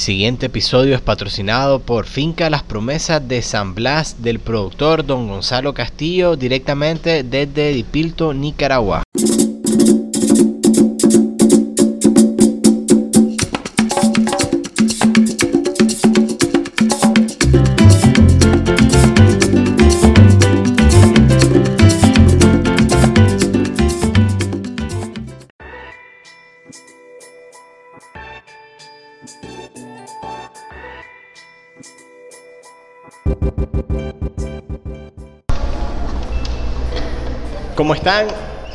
siguiente episodio es patrocinado por Finca Las Promesas de San Blas del productor Don Gonzalo Castillo directamente desde Dipilto, Nicaragua. ¿Cómo están?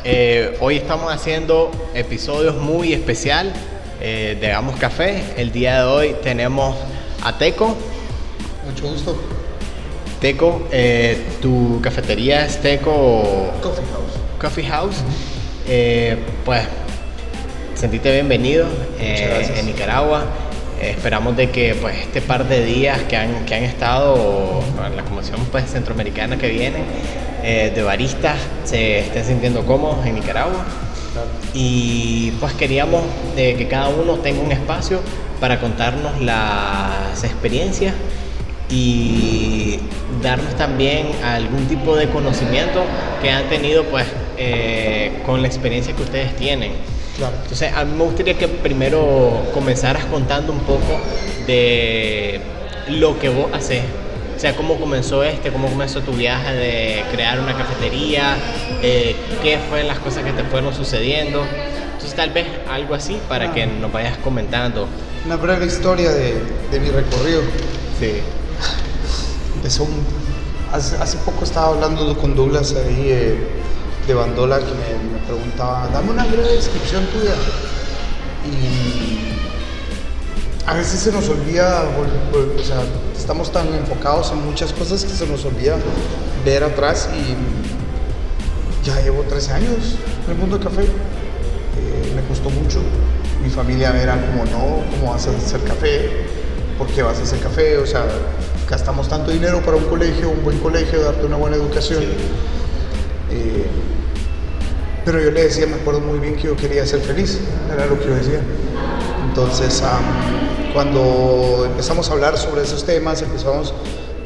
Eh, hoy estamos haciendo episodios muy especial eh, de Hagamos Café. El día de hoy tenemos a Teco. Mucho gusto. Teco, eh, tu cafetería es Teco Coffee House. Coffee House. Eh, pues, sentite bienvenido en Nicaragua. Eh, esperamos de que pues este par de días que han, que han estado en la convención pues, centroamericana que viene eh, de baristas se estén sintiendo cómodos en Nicaragua. Y pues queríamos de que cada uno tenga un espacio para contarnos las experiencias y darnos también algún tipo de conocimiento que han tenido pues eh, con la experiencia que ustedes tienen. Claro. Entonces a mí me gustaría que primero comenzaras contando un poco de lo que vos haces. O sea, cómo comenzó este, cómo comenzó tu viaje de crear una cafetería, eh, qué fueron las cosas que te fueron sucediendo. Entonces tal vez algo así para Ah. que nos vayas comentando. Una breve historia de, de mi recorrido. Sí. Empezó un- hace, hace poco estaba hablando con Douglas ahí eh, de Bandola que me, me preguntaba, dame una breve descripción tuya. Y a veces se nos olvida, o sea, estamos tan enfocados en muchas cosas que se nos olvida ver atrás y ya llevo 13 años en el mundo del café. Eh, me costó mucho. Mi familia era como, no, ¿cómo vas a hacer café? ¿Por qué vas a hacer café? O sea, gastamos tanto dinero para un colegio, un buen colegio, darte una buena educación. Eh, pero yo le decía, me acuerdo muy bien que yo quería ser feliz, era lo que yo decía. Entonces, cuando empezamos a hablar sobre esos temas, empezamos,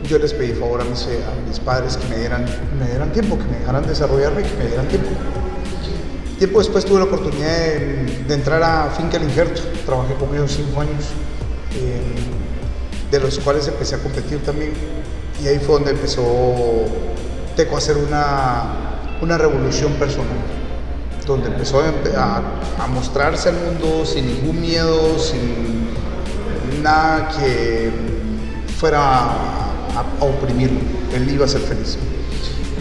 yo les pedí favor a mis, a mis padres que me dieran, me dieran tiempo, que me dejaran desarrollarme, que me dieran tiempo. Tiempo después tuve la oportunidad de, entrar a Finca El Injerto, trabajé con ellos cinco años, eh, de los cuales empecé a competir también, y ahí fue donde empezó Teco a hacer una, una revolución personal donde empezó a, mostrarse al mundo sin ningún miedo, sin nada que fuera a, a oprimirlo. Él iba a ser feliz.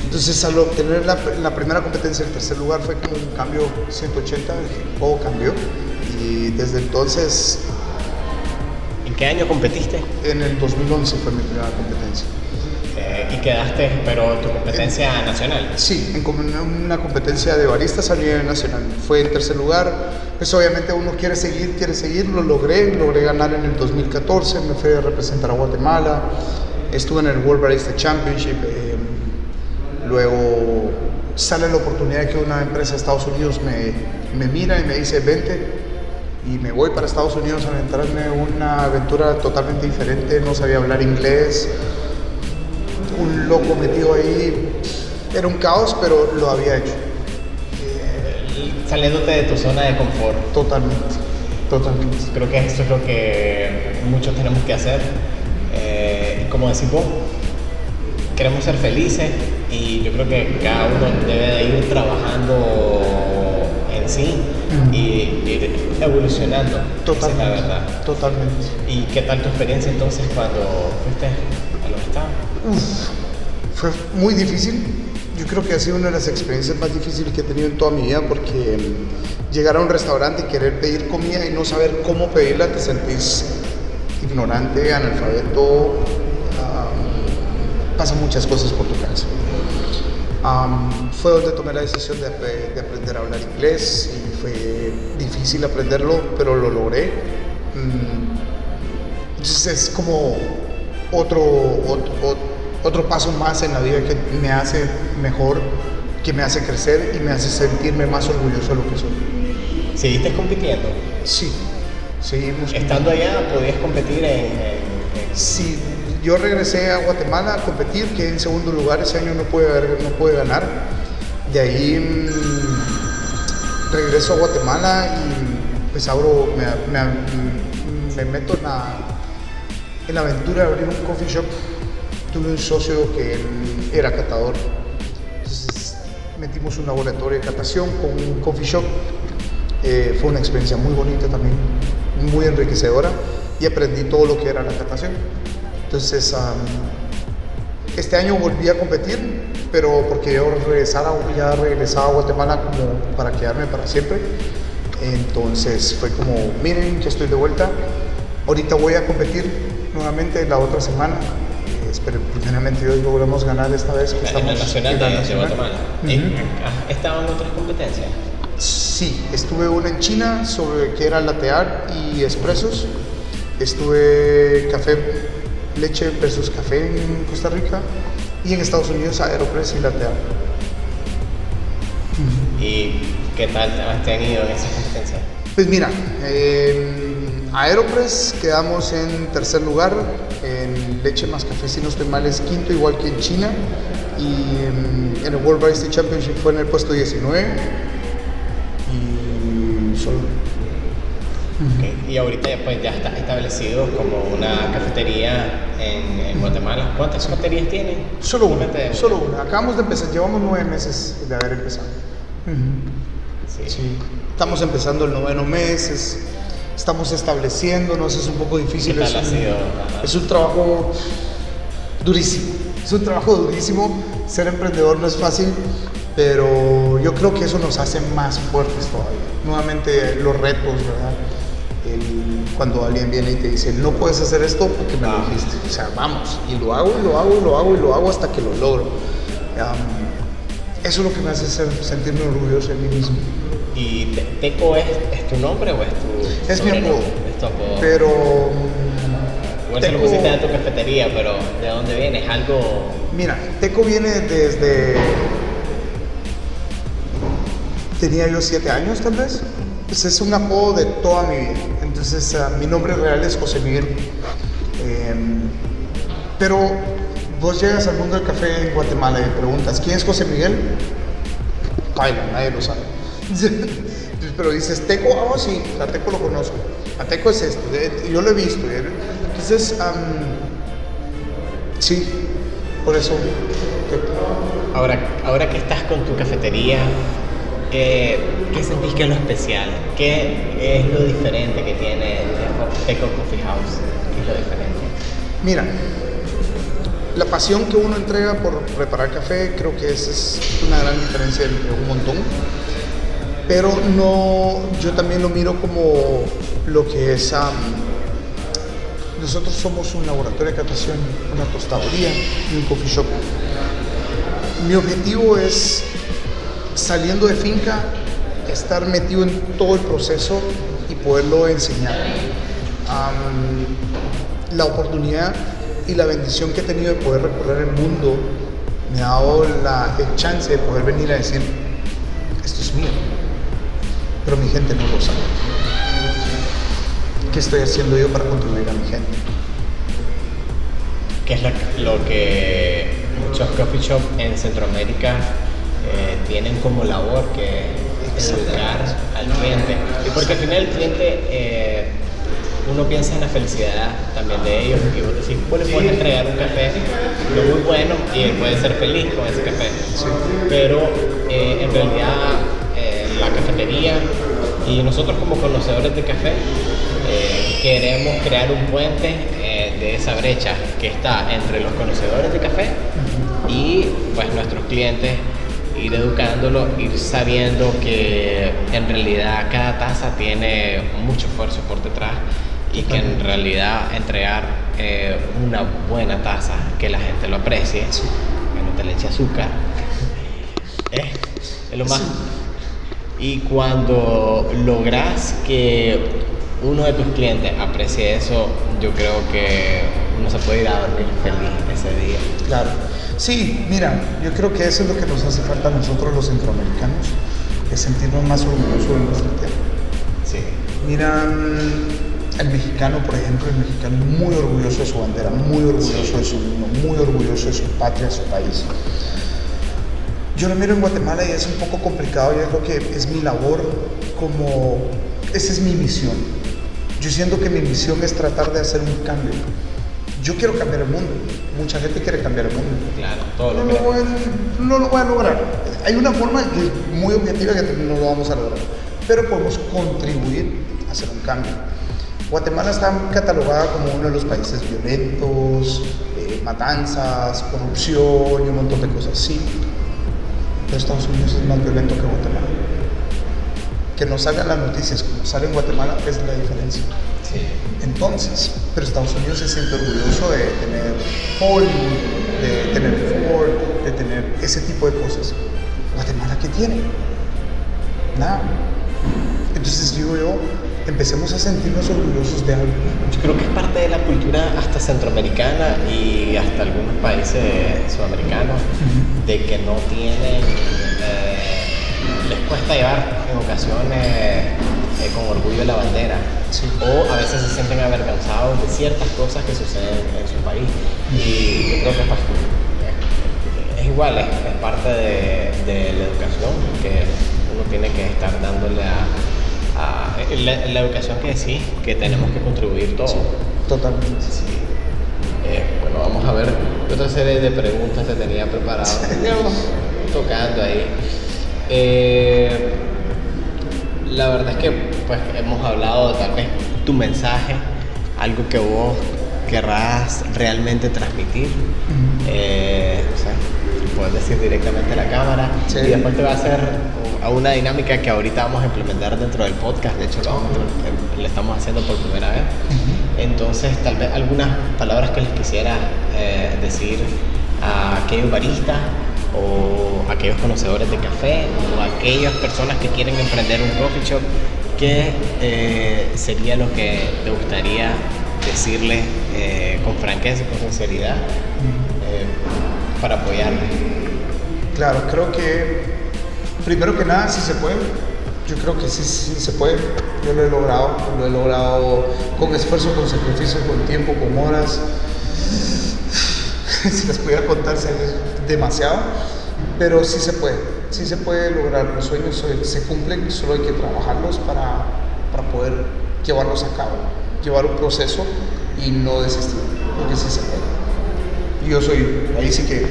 Entonces, al obtener la, la primera competencia, el tercer lugar fue como un cambio 180, todo cambió. Y desde entonces, ¿En qué año competiste? en el 2011 fue mi primera competencia. Eh, y quedaste, pero tu competencia nacional. Sí, en una, competencia de baristas a nivel nacional. Fue en tercer lugar. Pues obviamente uno quiere seguir, quiere seguir. Lo logré. Logré ganar en el 2014. Me fui a representar a Guatemala. Estuve en el World Barista Championship. eh, luego sale la oportunidad que una empresa de Estados Unidos me, me mira y me dice, vente. Y me voy para Estados Unidos a aventarme una aventura totalmente diferente. No sabía hablar inglés un loco metido ahí. Era un caos, pero lo había hecho. Saliéndote de tu zona de confort. Totalmente. Totalmente. Creo que eso es lo que muchos tenemos que hacer. Eh, como decís vos, queremos ser felices y yo creo que cada uno debe de ir trabajando en sí Ujú. y ir evolucionando. Esa es Totalmente. la verdad. Totalmente. ¿Y qué tal tu experiencia entonces cuando fuiste fue muy difícil. Yo creo que ha sido una de las experiencias más difíciles que he tenido en toda mi vida porque mm, llegar a un restaurante y querer pedir comida y no saber cómo pedirla, te sentís ignorante, analfabeto, pasan muchas cosas por tu cabeza. Am, fue donde tomé la decisión de aprender a hablar inglés y fue difícil aprenderlo, pero lo logré. Mm, Entonces es como otro, otro, ot- otro paso más en la vida que me hace mejor, que me hace crecer y me hace sentirme más orgulloso de lo que soy. ¿Seguiste compitiendo? Sí, Seguimos. Estando allá, podías competir en, en- Sí, yo regresé a Guatemala a competir, quedé en segundo lugar, ese año no pude, no pude ganar. De ahí mm, regreso a Guatemala y pues abro, me, me- me meto en la, en la aventura de abrir un coffee shop. Tuve un socio que él era catador. Entonces metimos un laboratorio de catación con un coffee shop. Eh, fue una experiencia muy bonita también, muy enriquecedora y aprendí todo lo que era la catación. Entonces, este año volví a competir, pero porque yo regresara, ya regresaba a Guatemala como para quedarme para siempre. Entonces fue como, miren, ya estoy de vuelta. Ahorita voy a competir nuevamente la otra semana. Eh, espero, primeramente Dios, logramos ganar esta vez. que en estamos el Nacional en la de, de nacional. Guatemala. Ujú. ¿Y- has estado en otras competencias? Sí, estuve una en China sobre que era latte art y expresos. Estuve café, leche versus café en Costa Rica y en Estados Unidos Aeropress y latte art. ¿Y qué tal te han ido en esas competencias? Pues mira, en Aeropress quedamos en tercer lugar, en leche más café si no estoy mal es quinto igual que en China y en, en el World Barista Championship fue en el puesto 19 y solo Ok, Y ahorita pues ya está establecido como una cafetería en, en Guatemala. ¿Cuántas cafeterías tienen? Solo una, solo una. Acabamos de empezar, llevamos nueve meses de haber empezado. Sí. Sí. Estamos empezando el noveno mes, es- estamos estableciéndonos, es un poco difícil. ¿Qué es, un, es un trabajo durísimo, es un trabajo durísimo. Ser emprendedor no es fácil, pero yo creo que eso nos hace más fuertes todavía. Nuevamente los retos, ¿verdad? El- cuando alguien viene y te dice, no puedes hacer esto porque me lo Ah. dijiste. O sea, vamos, y lo hago, y lo hago, y lo hago, y lo hago hasta que lo logro. Eso es lo que me hace ser- sentirme orgulloso de mí mismo. ¿Y Te- Teco es, es tu nombre o es tu Es mi apodo. Es tu apodo. Pero. Igual se lo Teco- pusiste en tu cafetería, pero ¿de dónde viene? ¿Es algo...? Mira, Teco viene desde. Tenía yo siete años, tal vez. Pues es un apodo de toda mi vida. Entonces, ah, mi nombre real es José Miguel. Em, pero vos llegas al mundo del café en Guatemala y preguntas, ¿quién es José Miguel? Baila, nadie lo sabe. Pero dices, Teco, ah, sí, a Teco lo conozco. A Teco es esto, yo lo he visto. ¿eh? Entonces, am, sí, por eso. Ahora, ahora que estás con tu cafetería, ¿qué, qué sentís que es lo especial? ¿Qué es lo diferente que tiene Teco Coffee House? ¿Qué es lo diferente? Mira, la pasión que uno entrega por preparar café, creo que esa es una gran diferencia entre un montón. Pero no, yo también lo miro como lo que es. nosotros somos un laboratorio de catación, una tostadoría y un coffee shop. Mi objetivo es, saliendo de finca, estar metido en todo el proceso y poderlo enseñar. La oportunidad y la bendición que he tenido de poder recorrer el mundo me ha dado la, el chance de poder venir a decir, esto es mío, pero mi gente no lo sabe. ¿Qué estoy haciendo yo para contribuir a mi gente? ¿Qué es lo que muchos coffee shop en Centroamérica eh, tienen como labor, que es educar al cliente? Y porque al final el cliente, eh, uno piensa en la felicidad también de ellos, y vos decís, vos le puedes entregar un café no muy bueno y él puede ser feliz con ese café. Pero eh, en realidad eh, la cafetería y nosotros como conocedores de café eh, queremos crear un puente eh, de esa brecha que está entre los conocedores de café y pues nuestros clientes ir educándolo, ir sabiendo que en realidad cada taza tiene mucho esfuerzo por detrás y que en realidad entregar eh, una buena taza que la gente lo aprecie, que no te le eche azúcar, es, es lo más. Y cuando logras que uno de tus clientes aprecie eso, yo creo que uno se puede ir a dormir feliz ese día. Claro. Sí, mira, yo creo que eso es lo que nos hace falta a nosotros los centroamericanos, es sentirnos más orgullosos de nuestra tierra. Sí. Mira, el mexicano, por ejemplo, el mexicano es muy orgulloso de su bandera, muy orgulloso de su vino, muy orgulloso de su patria, de su país. Yo lo miro en Guatemala y es un poco complicado y es lo que es mi labor como, esa es mi misión. Yo siento que mi misión es tratar de hacer un cambio. Yo quiero cambiar el mundo. Mucha gente quiere cambiar el mundo. Claro, todo No lo voy a, no lo voy a lograr. Hay una forma muy objetiva que no lo vamos a lograr. Pero podemos contribuir a hacer un cambio. Guatemala está catalogada como uno de los países violentos, eh, matanzas, corrupción y un montón de cosas. Sí, pero Estados Unidos es más violento que Guatemala. Que no salgan las noticias como sale en Guatemala es la diferencia. Sí. Entonces, pero Estados Unidos se siente orgulloso de tener Hollywood, de tener Ford, de tener ese tipo de cosas. Guatemala, ¿qué tiene? Nada. Entonces digo yo, empecemos a sentirnos orgullosos de algo. Yo creo que es parte de la cultura hasta centroamericana y hasta algunos países sudamericanos de que no tienen, eh, les cuesta llevar en ocasiones eh, con orgullo la bandera Sí. o a veces se sienten avergonzados de ciertas cosas que suceden en su país y yo creo que es, es igual, es, es parte de, de la educación que uno tiene que estar dándole a, a- la, la educación que sí, que tenemos que contribuir todos. Totalmente. Sí. Eh, bueno, vamos a ver otra serie de preguntas te tenía preparado. Tocando ahí. Eh, la verdad es que pues hemos hablado de tal vez tu mensaje, algo que vos querrás realmente transmitir. Eh, o sea, puedes decir directamente a la cámara Sí. y después te va a hacer a una dinámica que ahorita vamos a implementar dentro del podcast. De hecho, lo, vamos a- lo estamos haciendo por primera vez. Entonces, tal vez algunas palabras que les quisiera eh, decir a aquellos baristas o aquellos conocedores de café o aquellas personas que quieren emprender un coffee shop, ¿qué eh, sería lo que te gustaría decirles eh, con franqueza y con sinceridad eh, para apoyarles? Claro, creo que primero que nada, si se puede, yo creo que sí, sí se puede. Yo lo he logrado, lo he logrado con esfuerzo, con sacrificio, con tiempo, con horas. si les pudiera contar sería demasiado, pero sí se puede, sí se puede lograr. Los sueños se, cumplen, solo hay que trabajarlos para, para poder llevarlos a cabo, llevar un proceso y no desistir, porque sí se puede. Yo soy, ahí sí que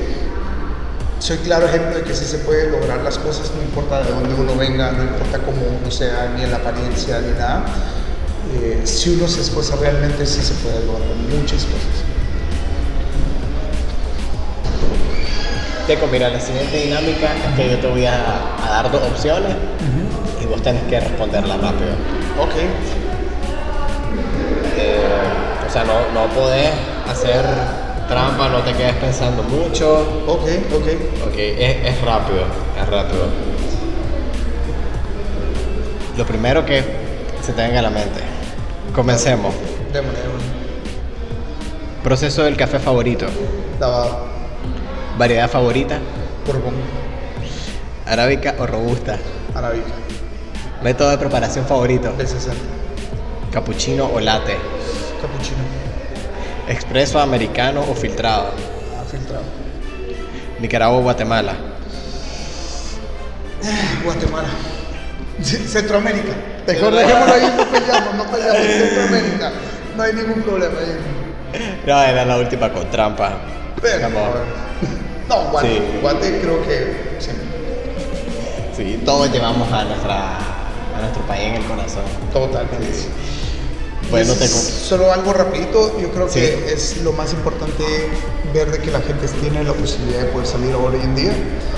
soy claro ejemplo de que sí se puede lograr las cosas, no importa de dónde uno venga, no importa cómo uno sea, ni en la apariencia, ni nada. Eh, si uno se esfuerza realmente, sí se puede lograr muchas cosas. Teco, mira, la siguiente dinámica es que yo te voy a, a dar dos opciones y vos tenés que responderla rápido. Ok, Eh, o sea, no, no podés hacer trampa, no te quedes pensando mucho. ok, ok. Ok, es, es rápido, es rápido. Lo primero que se te venga a la mente. Comencemos. Démosle, démosle. Proceso del café favorito. Lavado, Variedad favorita. borbón, Arábica o robusta. arábica, Método de preparación favorito. B60, Cappuccino o latte. cappuccino, Expreso americano o filtrado. filtrado. Nicaragua o Guatemala. Guatemala. Centroamérica. Mejor dejémoslo ahí, no peleamos, no peleamos. Centroamérica. No hay ningún problema ahí. No, era la última con trampa. Pero, no, Guate, Sí. Guate creo que sí, Sí, todos llevamos a, nuestra, a nuestro país en el corazón. totalmente. Bueno, Y te es com- Solo algo rapidito, yo creo Sí. que es lo más importante ver de que la gente tiene la posibilidad de poder salir ahora hoy en día.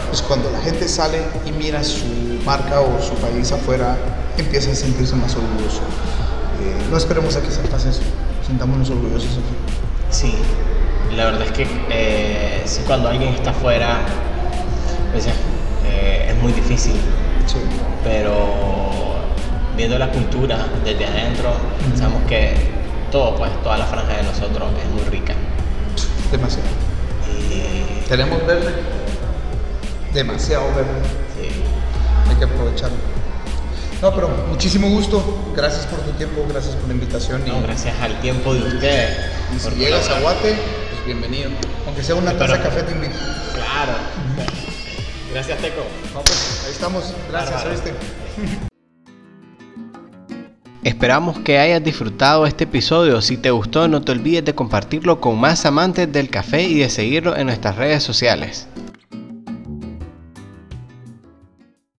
Pues cuando la gente sale y mira su marca o su país afuera, empieza a sentirse más orgulloso. Eh, no esperemos a que se pase eso, sintámonos orgullosos aquí. Sí, la verdad es que eh, sí, cuando alguien está afuera, pues, eh, es muy difícil, Sí. pero viendo la cultura desde adentro, sabemos que todo, pues, toda la franja de nosotros es muy rica. Demasiado. Y Tenemos verde, demasiado verde. sí, hay que aprovecharlo. No, pero muchísimo gusto. Gracias por tu tiempo, gracias por la invitación. No, gracias al tiempo de ustedes. Y si llegas a. Guate, pues bienvenido. Aunque sea una taza de café te invito. Claro. Gracias, Teco. No, pues ahí estamos. Gracias. ¿oíste? Esperamos que hayas disfrutado este episodio. Si te gustó, no te olvides de compartirlo con más amantes del café y de seguirlo en nuestras redes sociales.